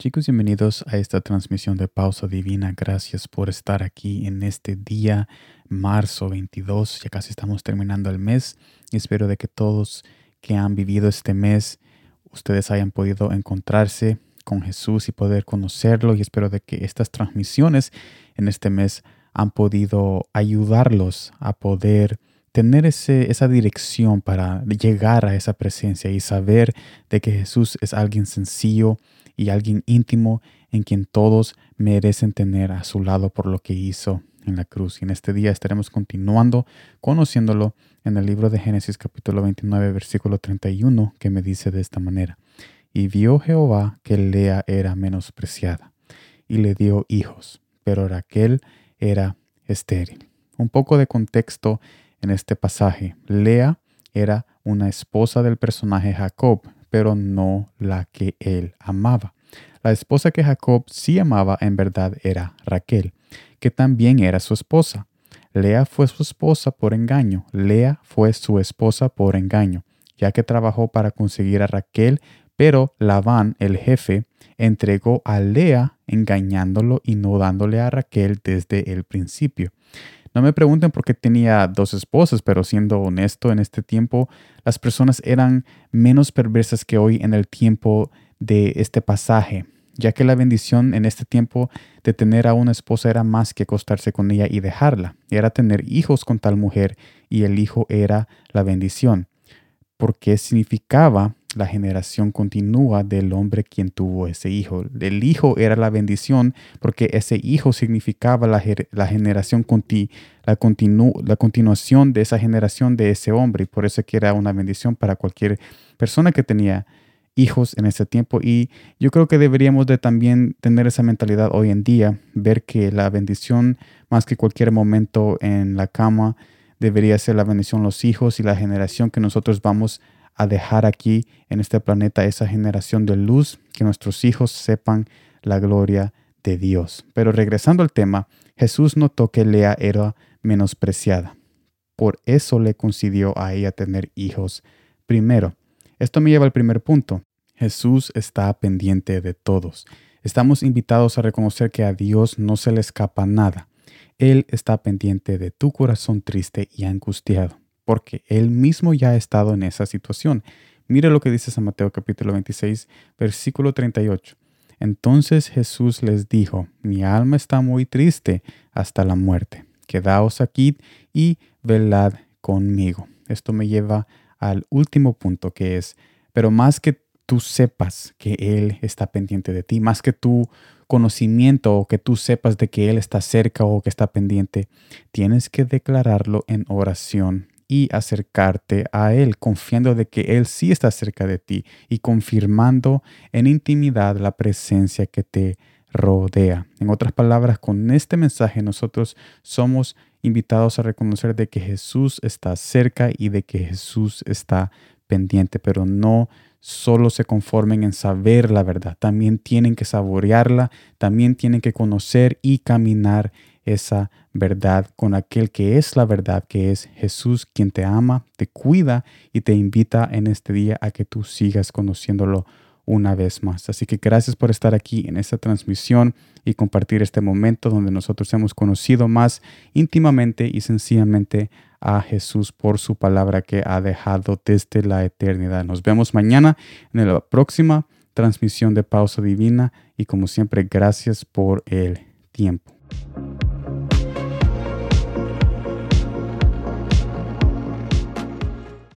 Chicos, bienvenidos a esta transmisión de Pausa Divina. Gracias por estar aquí en este día, marzo 22. Ya casi estamos terminando el mes. Espero de que todos que han vivido este mes, ustedes hayan podido encontrarse con Jesús y poder conocerlo. Y espero de que estas transmisiones en este mes han podido ayudarlos a poder tener ese, esa dirección para llegar a esa presencia y saber de que Jesús es alguien sencillo y alguien íntimo en quien todos merecen tener a su lado por lo que hizo en la cruz. Y en este día estaremos continuando conociéndolo en el libro de Génesis capítulo 29 versículo 31 que me dice de esta manera. Y vio Jehová que Lea era menospreciada y le dio hijos, pero Raquel era estéril. Un poco de contexto en este pasaje. Lea era una esposa del personaje Jacob, pero no la que él amaba. La esposa que Jacob sí amaba en verdad era Raquel, que también era su esposa. Lea fue su esposa por engaño. Lea fue su esposa por engaño, ya que trabajó para conseguir a Raquel, pero Labán, el jefe, entregó a Lea engañándolo y no dándole a Raquel desde el principio. No me pregunten por qué tenía dos esposas, pero siendo honesto, en este tiempo las personas eran menos perversas que hoy en el tiempo de este pasaje, ya que la bendición en este tiempo de tener a una esposa era más que acostarse con ella y dejarla, era tener hijos con tal mujer y el hijo era la bendición, porque significaba la generación continua del hombre quien tuvo ese hijo. El hijo era la bendición porque ese hijo significaba la, generación conti, la, la continuación de esa generación de ese hombre y por eso que era una bendición para cualquier persona que tenía hijos en ese tiempo y yo creo que deberíamos de también tener esa mentalidad hoy en día, ver que la bendición más que cualquier momento en la cama debería ser la bendición los hijos y la generación que nosotros vamos a a dejar aquí en este planeta esa generación de luz, que nuestros hijos sepan la gloria de Dios. Pero regresando al tema, Jesús notó que Lea era menospreciada. Por eso le concedió a ella tener hijos primero. Esto me lleva al primer punto. Jesús está pendiente de todos. Estamos invitados a reconocer que a Dios no se le escapa nada. Él está pendiente de tu corazón triste y angustiado porque él mismo ya ha estado en esa situación. Mire lo que dice San Mateo capítulo 26, versículo 38. Entonces Jesús les dijo, mi alma está muy triste hasta la muerte. Quedaos aquí y velad conmigo. Esto me lleva al último punto que es, pero más que tú sepas que Él está pendiente de ti, más que tu conocimiento o que tú sepas de que Él está cerca o que está pendiente, tienes que declararlo en oración y acercarte a Él, confiando de que Él sí está cerca de ti y confirmando en intimidad la presencia que te rodea. En otras palabras, con este mensaje nosotros somos invitados a reconocer de que Jesús está cerca y de que Jesús está pendiente, pero no solo se conformen en saber la verdad, también tienen que saborearla, también tienen que conocer y caminar esa verdad con aquel que es la verdad, que es Jesús, quien te ama, te cuida y te invita en este día a que tú sigas conociéndolo una vez más. Así que gracias por estar aquí en esta transmisión y compartir este momento donde nosotros hemos conocido más íntimamente y sencillamente a Jesús por su palabra que ha dejado desde la eternidad. Nos vemos mañana en la próxima transmisión de Pausa Divina y como siempre gracias por el tiempo.